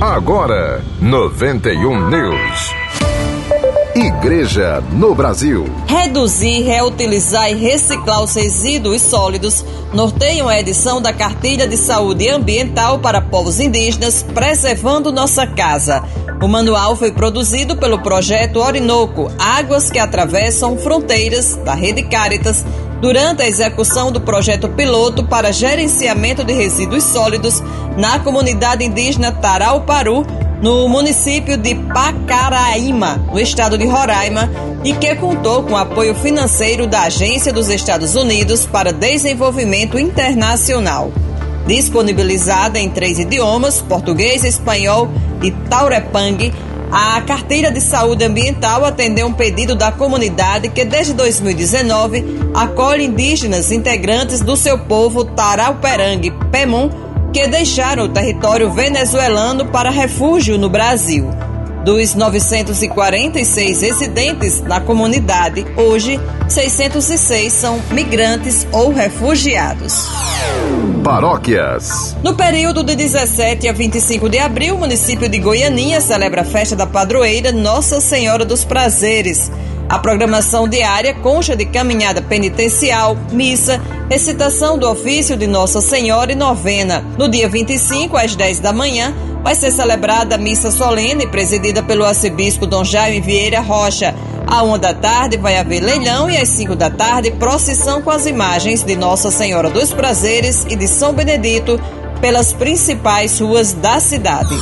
Agora, 91 News. Igreja no Brasil. Reduzir, reutilizar e reciclar os resíduos sólidos norteiam a edição da Cartilha de Saúde Ambiental para Povos Indígenas, preservando nossa casa. O manual foi produzido pelo projeto Orinoco Águas que Atravessam Fronteiras, da Rede Caritas, durante a execução do projeto piloto para gerenciamento de resíduos sólidos na comunidade indígena Tarauparu, no município de Pacaraíma, no estado de Roraima, e que contou com apoio financeiro da Agência dos Estados Unidos para Desenvolvimento Internacional. Disponibilizada em três idiomas, português, espanhol e taurepang, a carteira de saúde ambiental atendeu um pedido da comunidade que desde 2019 acolhe indígenas integrantes do seu povo Tarauperang Pemon que deixaram o território venezuelano para refúgio no Brasil. Dos 946 residentes na comunidade, hoje 606 são migrantes ou refugiados. Paróquias. No período de 17 a 25 de abril, o município de Goianinha celebra a festa da padroeira Nossa Senhora dos Prazeres. A programação diária consta de caminhada penitencial, missa, recitação do ofício de Nossa Senhora e novena. No dia 25, às 10 da manhã, vai ser celebrada a missa solene presidida pelo arcebispo Dom Jaime Vieira Rocha. À uma da tarde vai haver leilão e às 5 da tarde procissão com as imagens de Nossa Senhora dos Prazeres e de São Benedito pelas principais ruas da cidade.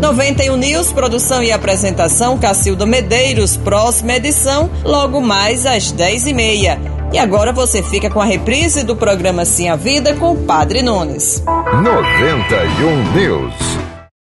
91 News, produção e apresentação Cacilda Medeiros, próxima edição, logo mais às 10h30. E, e agora você fica com a reprise do programa Sim a Vida com o Padre Nunes. 91 News.